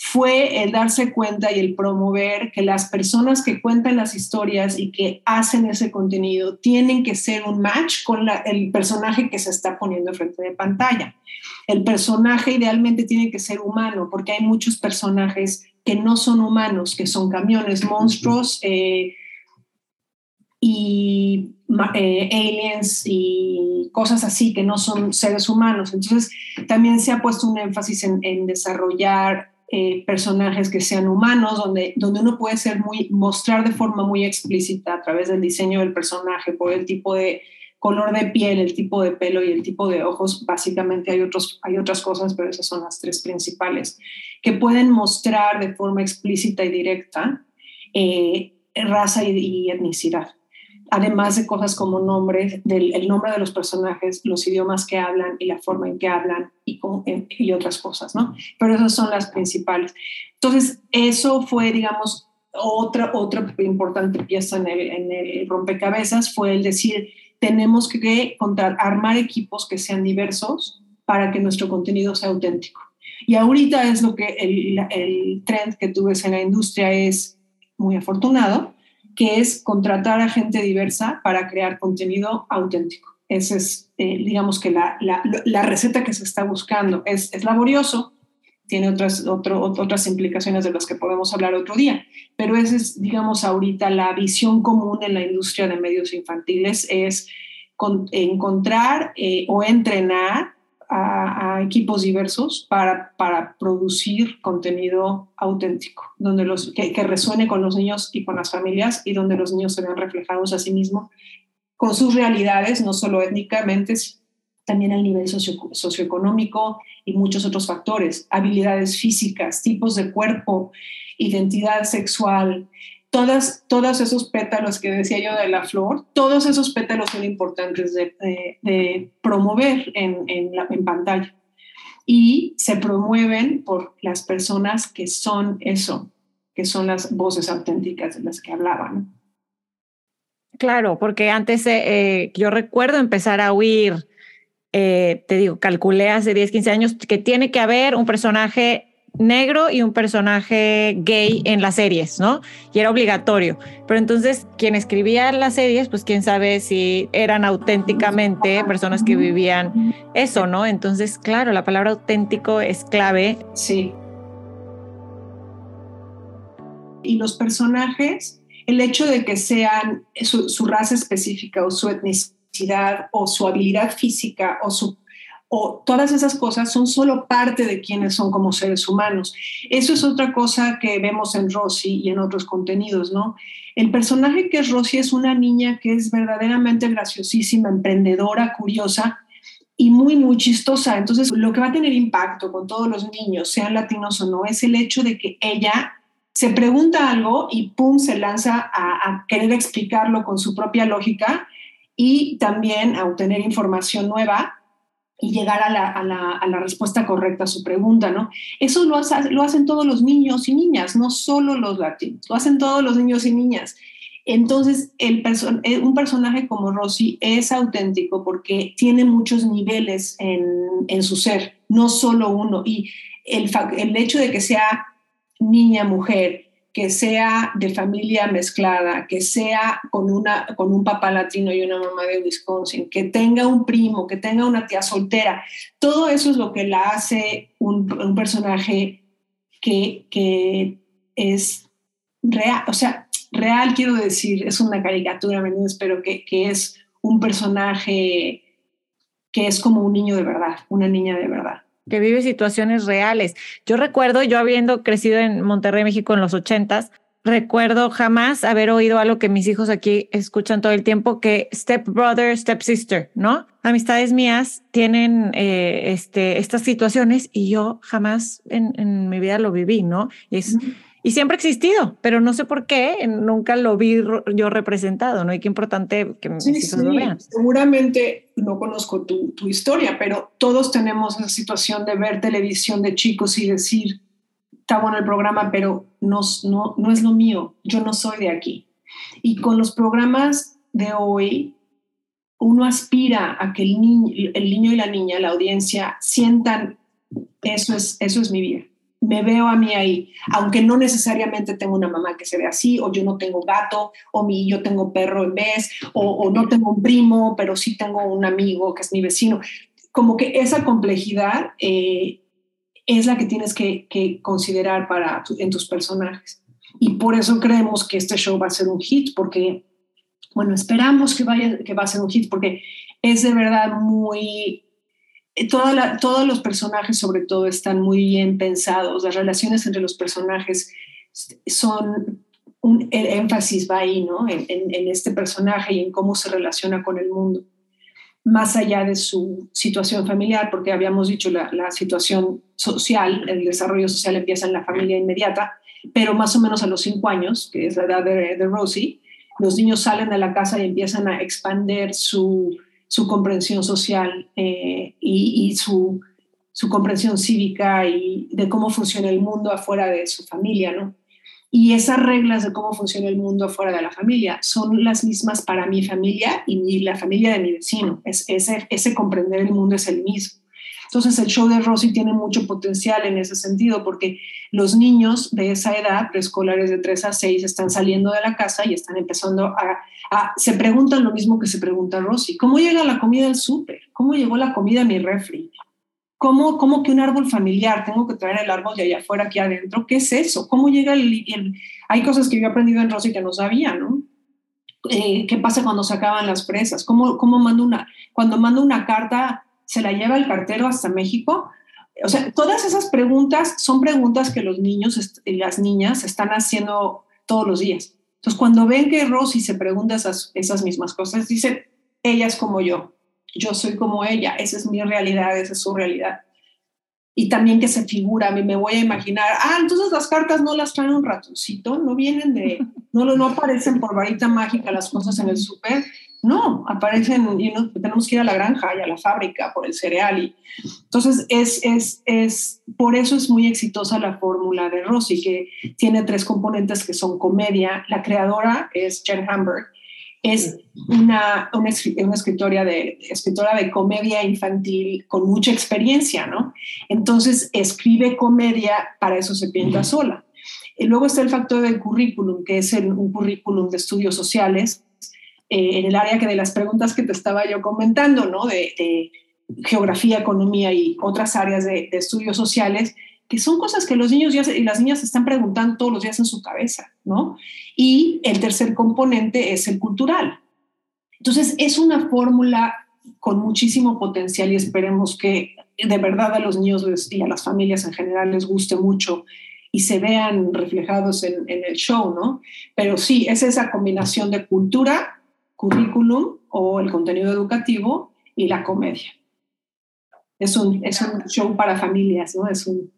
fue el darse cuenta y el promover que las personas que cuentan las historias y que hacen ese contenido tienen que ser un match con el personaje que se está poniendo enfrente de pantalla. El personaje idealmente tiene que ser humano porque hay muchos personajes que no son humanos, que son camiones, monstruos eh, y eh, aliens y cosas así que no son seres humanos. Entonces también se ha puesto un énfasis en, en desarrollar eh, personajes que sean humanos, donde, donde uno puede ser muy, mostrar de forma muy explícita a través del diseño del personaje, por el tipo de color de piel, el tipo de pelo y el tipo de ojos. Básicamente hay, otros, hay otras cosas, pero esas son las tres principales, que pueden mostrar de forma explícita y directa eh, raza y etnicidad además de cosas como nombres, del, el nombre de los personajes, los idiomas que hablan y la forma en que hablan y, y otras cosas, ¿no? Pero esas son las principales. Entonces, eso fue, digamos, otra, otra importante pieza en el, en el rompecabezas, fue el decir, tenemos que contar, armar equipos que sean diversos para que nuestro contenido sea auténtico. Y ahorita es lo que el, el trend que tú ves en la industria es muy afortunado, que es contratar a gente diversa para crear contenido auténtico. Esa es, eh, digamos que la, la, receta que se está buscando. Es, laborioso, tiene otras, otro, otras implicaciones de las que podemos hablar otro día, pero esa es, digamos, ahorita la visión común en la industria de medios infantiles, es encontrar eh, o entrenar a, equipos diversos para, para, producir contenido auténtico, donde los, que, resuene con los niños y con las familias y donde los niños se vean reflejados a sí mismos con sus realidades, no solo étnicamente, también al nivel socioeconómico y muchos otros factores, habilidades físicas, tipos de cuerpo, identidad sexual, todas, todos esos pétalos que decía yo de la flor, todos esos pétalos son importantes de, promover en, en, la, en, pantalla. Y se promueven por las personas que son eso, que son las voces auténticas de las que hablaban. Claro, porque antes eh, eh, yo recuerdo empezar a oír, eh, te digo, calculé hace 10, 15 años que tiene que haber un personaje negro y un personaje gay en las series, ¿no? Y era obligatorio. Pero entonces, quien escribía las series, pues quién sabe si eran auténticamente personas que vivían eso, ¿no? Entonces, claro, la palabra auténtico es clave. Sí. Y los personajes, el hecho de que sean su, su raza específica o su etnicidad o su habilidad física o su o todas esas cosas son solo parte de quienes son como seres humanos. Eso es otra cosa que vemos en Rosy y en otros contenidos, ¿no? El personaje que es Rosy es una niña que es verdaderamente graciosísima, emprendedora, curiosa y muy, muy chistosa. Entonces, lo que va a tener impacto con todos los niños, sean latinos o no, es el hecho de que ella se pregunta algo y pum, se lanza a querer explicarlo con su propia lógica y también a obtener información nueva y llegar a la, a, la, respuesta correcta a su pregunta, ¿no? Eso lo, hace, lo hacen todos los niños y niñas, no solo los latinos, lo hacen todos los niños y niñas. Entonces, el eh, un personaje como Rosy es auténtico porque tiene muchos niveles en, en su ser, no solo uno. Y el, el hecho de que sea niña, mujer, que sea de familia mezclada, que sea con, una, con un papá latino y una mamá de Wisconsin, que tenga un primo, que tenga una tía soltera, todo eso es lo que la hace un, personaje que, que es real, o sea, real quiero decir, es una caricatura, pero que, que es un personaje que es como un niño de verdad, una niña de verdad que vive situaciones reales. Yo recuerdo, yo habiendo crecido en Monterrey, México en los ochentas, recuerdo jamás haber oído algo que mis hijos aquí escuchan todo el tiempo, que step brother, ¿no? Amistades mías tienen eh, este, estas situaciones y yo jamás en, mi vida lo viví, ¿no? Es, y siempre ha existido, pero no sé por qué nunca lo vi yo representado, ¿no? Y qué importante que mis hijos lo vean. Seguramente no conozco tu, tu, historia, pero todos tenemos esa situación de ver televisión de chicos y decir, está bueno el programa, pero no, no, no es lo mío, yo no soy de aquí. Y con los programas de hoy, uno aspira a que el niño, el niño y la niña, la audiencia, sientan, eso es, eso es mi vida me veo a mí ahí, aunque no necesariamente tengo una mamá que se ve así, o yo no tengo gato, o mi, yo tengo perro en vez, o, no tengo un primo, pero sí tengo un amigo que es mi vecino. Como que esa complejidad eh, es la que tienes que, considerar para en tus personajes. Y por eso creemos que este show va a ser un hit, porque, bueno, esperamos que, vaya, que va a ser un hit, porque es de verdad muy eh, todos los personajes sobre todo están muy bien pensados, las relaciones entre los personajes son un el énfasis va ahí, ¿no? En, este personaje y en cómo se relaciona con el mundo, más allá de su situación familiar, porque habíamos dicho la, la situación social, el desarrollo social empieza en la familia inmediata, pero más o menos a los cinco años, que es la edad de, de Rosie, los niños salen de la casa y empiezan a expandir su su comprensión social eh, y, su, comprensión cívica y de cómo funciona el mundo afuera de su familia, ¿no? Y esas reglas de cómo funciona el mundo afuera de la familia son las mismas para mi familia y la familia de mi vecino. Es, ese comprender el mundo es el mismo. Entonces el show de Rosy tiene mucho potencial en ese sentido porque los niños de esa edad, preescolares de 3 a 6, están saliendo de la casa y están empezando a, se preguntan lo mismo que se pregunta Rosy. ¿Cómo llega la comida al súper? ¿Cómo llegó la comida a mi refri? ¿Cómo, ¿Cómo que un árbol familiar? Tengo que traer el árbol de allá afuera, aquí adentro. ¿Qué es eso? ¿Cómo llega el, Hay cosas que yo he aprendido en Rosy que no sabía, ¿no? Eh, ¿Qué pasa cuando se acaban las presas? ¿Cómo, cómo mando una, cuando mando una carta se la lleva el cartero hasta México. O sea, todas esas preguntas son preguntas que los niños y las niñas están haciendo todos los días. Entonces, cuando ven que Rosy se pregunta esas, esas mismas cosas, dice, ella es como yo, yo soy como ella, esa es mi realidad, esa es su realidad. Y también que se figura, me voy a imaginar, ah, entonces las cartas no las traen un ratoncito, no vienen de, no, no aparecen por varita mágica las cosas en el súper, no, aparecen y tenemos que ir a la granja y a la fábrica por el cereal. Y, entonces, es, es, es, por eso es muy exitosa la fórmula de Rossi, que tiene tres componentes que son comedia. La creadora es Jen Hamburg, es una, una, escritora, de, escritora de comedia infantil con mucha experiencia, ¿no? Entonces, escribe comedia, para eso se pinta sola. Y luego está el factor del currículum, que es un currículum de estudios sociales eh, en el área que de las preguntas que te estaba yo comentando, ¿no? De, geografía, economía y otras áreas de, estudios sociales, que son cosas que los niños y las niñas están preguntando todos los días en su cabeza, ¿no? Y el tercer componente es el cultural. Entonces, es una fórmula con muchísimo potencial y esperemos que de verdad a los niños y a las familias en general les guste mucho y se vean reflejados en, en el show, ¿no? Pero sí, es esa combinación de cultura, currículum o el contenido educativo y la comedia. Es un, es un show para familias, ¿no? Es un,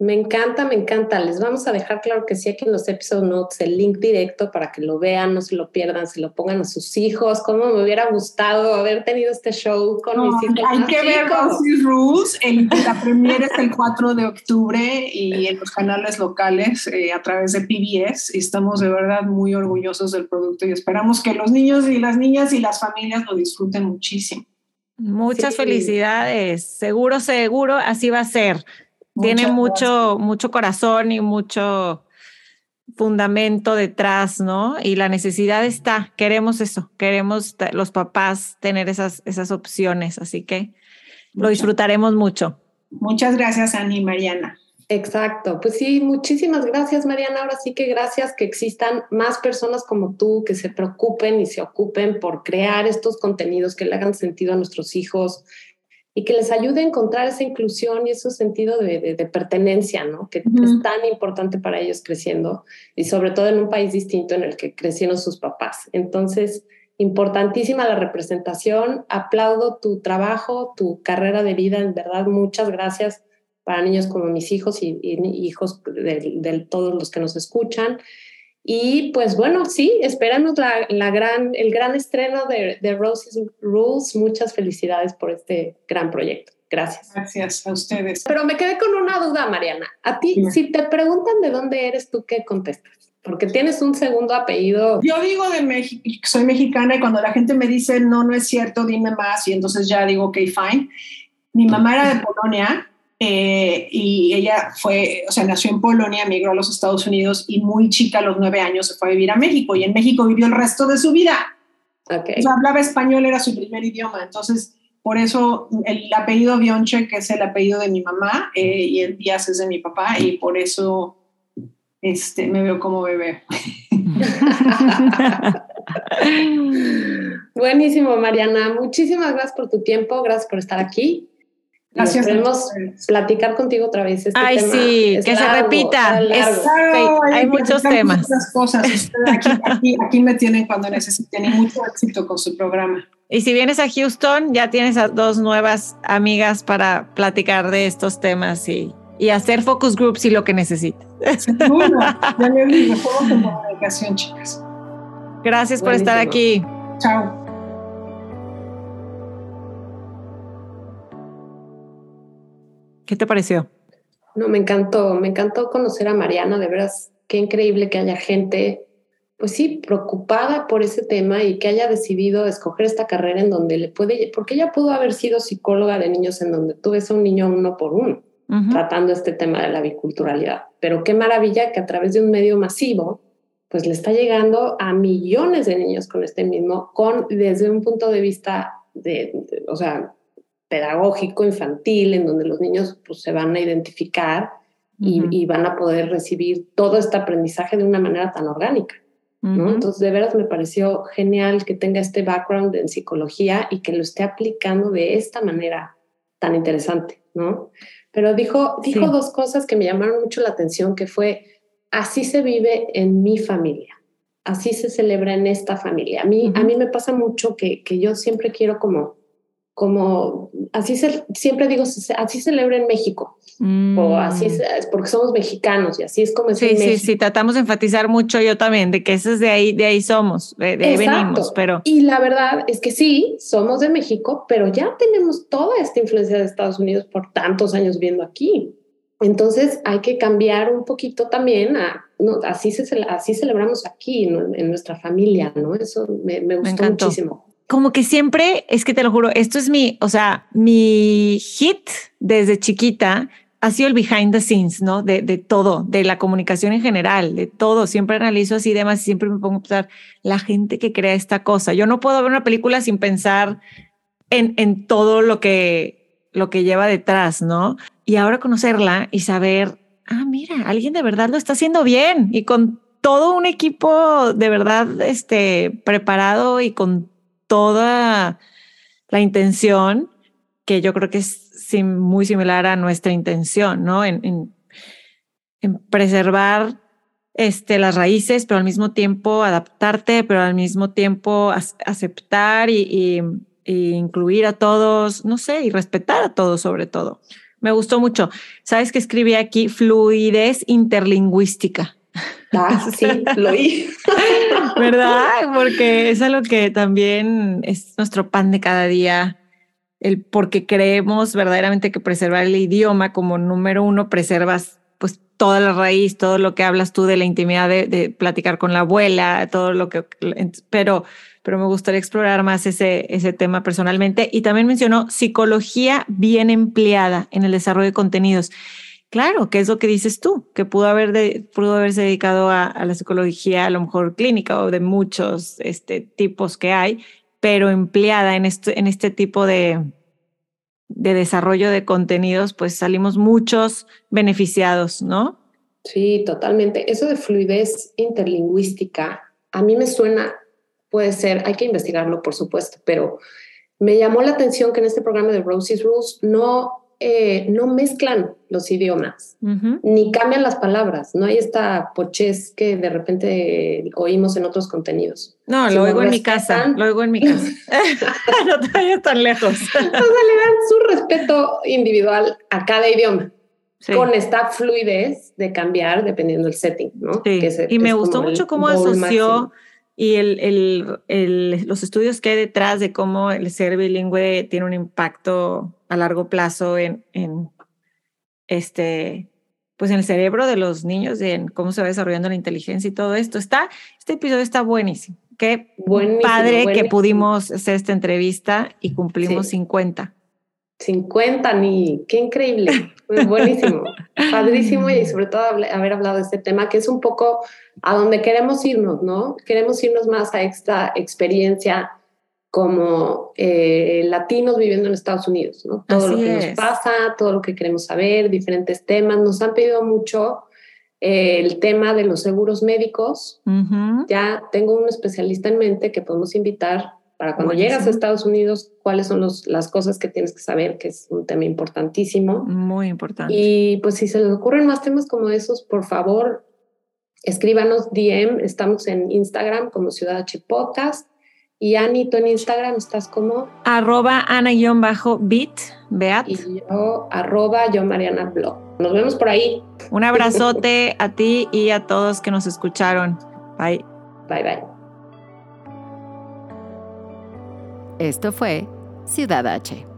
Me encanta, me encanta. Les vamos a dejar, claro que sí, aquí en los episode notes el link directo para que lo vean, no se lo pierdan, se lo pongan a sus hijos. Cómo me hubiera gustado haber tenido este show con mis hijos. Hay que ver Rosie's Rules. El, la premiere es el 4 de octubre y en los canales locales eh, a través de PBS. Y estamos de verdad muy orgullosos del producto y esperamos que los niños y las niñas y las familias lo disfruten muchísimo. Muchas felicidades. Seguro, seguro, así va a ser. Tiene mucho, mucho corazón y mucho fundamento detrás, ¿no? Y la necesidad está, queremos eso, queremos los papás tener esas, esas opciones, así que lo disfrutaremos mucho. Muchas gracias, Ani y Mariana. Exacto, pues sí, muchísimas gracias, Mariana. Ahora sí que gracias que existan más personas como tú que se preocupen y se ocupen por crear estos contenidos que le hagan sentido a nuestros hijos, y que les ayude a encontrar esa inclusión y ese sentido de, pertenencia, ¿no? Que es tan importante para ellos creciendo y sobre todo en un país distinto en el que crecieron sus papás. Entonces, importantísima la representación. Aplaudo tu trabajo, tu carrera de vida, en verdad, muchas gracias para niños como mis hijos y, hijos de todos los que nos escuchan. Y pues bueno, sí, esperamos la, la gran, el gran estreno de, de Roses Rules. Muchas felicidades por este gran proyecto. Gracias. Gracias a ustedes. Pero me quedé con una duda, Mariana. A ti, si te preguntan de dónde eres tú, ¿qué contestas? Porque tienes un segundo apellido. Yo digo de México, soy mexicana y cuando la gente me dice no, no es cierto, dime más y entonces ya digo, ok, fine. Mi mamá era de Polonia eh, y ella fue, o sea, nació en Polonia, migró a los Estados Unidos y muy chica, a los nueve años, se fue a vivir a México y en México vivió el resto de su vida. Okay. O sea, hablaba español, era su primer idioma. Entonces, por eso el apellido Bionche, que es el apellido de mi mamá, eh, y el Díaz es de mi papá, y por eso este, me veo como bebé. Buenísimo, Mariana. Muchísimas gracias por tu tiempo, gracias por estar aquí. Gracias. Podemos platicar contigo otra vez. Este Ay, sí, que se repita. hay muchos temas. Muchas cosas. Aquí, aquí, me tienen cuando necesiten y mucho éxito con su programa. Y si vienes a Houston, ya tienes a dos nuevas amigas para platicar de estos temas y, y hacer focus groups y lo que necesites. Seguro, ya le digo, comunicación, chicas. Gracias por estar aquí. Chao. ¿Qué te pareció? No, me encantó, me encantó conocer a Mariana, de veras, qué increíble que haya gente, pues sí, preocupada por ese tema y que haya decidido escoger esta carrera en donde le puede, porque ella pudo haber sido psicóloga de niños en donde tú ves a un niño uno por uno, tratando este tema de la biculturalidad. Pero qué maravilla que a través de un medio masivo, pues le está llegando a millones de niños con este mismo, con desde un punto de vista de o sea, pedagógico infantil en donde los niños pues, se van a identificar y, van a poder recibir todo este aprendizaje de una manera tan orgánica. ¿no? Entonces, de veras me pareció genial que tenga este background en psicología y que lo esté aplicando de esta manera tan interesante, ¿no? Pero dijo, dijo dos cosas que me llamaron mucho la atención, que fue, así se vive en mi familia, así se celebra en esta familia. A mí, a mí me pasa mucho que, que yo siempre quiero como como así se, siempre digo, así celebra en México. O así es, mm. porque somos mexicanos y así es como es sí, Sí, sí, tratamos de enfatizar mucho yo también, de que eso es de ahí, de ahí somos, de, ahí venimos, pero... Y la verdad es que sí, somos de México, pero ya tenemos toda esta influencia de Estados Unidos por tantos años viendo aquí. Entonces hay que cambiar un poquito también a, no, así, se, así celebramos aquí en nuestra familia, ¿no? Eso me, me gustó muchísimo como que siempre, es que te lo juro, esto es mi, o sea, mi hit desde chiquita ha sido el behind the scenes, ¿no? De, de todo, de la comunicación en general, de todo. Siempre analizo así demás y siempre me pongo a pensar la gente que crea esta cosa. Yo no puedo ver una película sin pensar en, en todo lo que, lo que lleva detrás, ¿no? Y ahora conocerla y saber, ah, mira, alguien de verdad lo está haciendo bien y con todo un equipo de verdad este, preparado y con toda la intención, que yo creo que es muy similar a nuestra intención, ¿no? En, preservar este, las raíces, pero al mismo tiempo adaptarte, pero al mismo tiempo aceptar y, incluir a todos, no sé, y respetar a todos sobre todo. Me gustó mucho. ¿Sabes que escribí aquí? Fluidez interlingüística. Ah, sí, lo oí. ¿Verdad? Porque es algo que también es nuestro pan de cada día, el porque creemos verdaderamente que preservar el idioma como número uno preservas pues toda la raíz, todo lo que hablas tú de la intimidad de, de platicar con la abuela, todo lo que, pero, pero me gustaría explorar más ese, ese tema personalmente. Y también mencionó psicología bien empleada en el desarrollo de contenidos. Claro, que es lo que dices tú, que pudo, haber de, pudo haberse dedicado a, la psicología, a lo mejor clínica o de muchos este, tipos que hay, pero empleada en este, en este tipo de, de desarrollo de contenidos, pues salimos muchos beneficiados, ¿no? Sí, totalmente. Eso de fluidez interlingüística, a mí me suena, puede ser, hay que investigarlo, por supuesto, pero me llamó la atención que en este programa de Rosie's Rules no eh, no mezclan los idiomas, ni cambian las palabras. No hay esta pochez que de repente oímos en otros contenidos. No, lo oigo en mi casa, lo oigo en mi casa. no te vayas tan lejos. o sea, le dan su respeto individual a cada idioma. Con esta fluidez de cambiar dependiendo del setting, ¿no? Sí. y me gustó mucho cómo asoció y el, el, los estudios que hay detrás de cómo el ser bilingüe tiene un impacto a largo plazo en, en, este, pues en el cerebro de los niños y en cómo se va desarrollando la inteligencia y todo esto. Está, este episodio está buenísimo. Qué padre que pudimos hacer esta entrevista y cumplimos 50. 50, ni qué increíble, buenísimo, padrísimo y sobre todo haber hablado de este tema que es un poco a donde queremos irnos, ¿no? Queremos irnos más a esta experiencia como eh, latinos viviendo en Estados Unidos, ¿no? Todo lo que nos pasa, todo lo que queremos saber, diferentes temas. Nos han pedido mucho eh, el tema de los seguros médicos. Ya tengo un especialista en mente que podemos invitar para cuando llegas a Estados Unidos, cuáles son los, las cosas que tienes que saber, que es un tema importantísimo. Muy importante. Y pues si se les ocurren más temas como esos, por favor, escríbanos DM. Estamos en Instagram como Ciudad H Podcast y Ani, tú en Instagram estás como arroba ana-bit, Beat. Y yo arroba yo Mariana Blog. Nos vemos por ahí. Un abrazote a ti y a todos que nos escucharon. Bye. Bye bye. Esto fue Ciudad H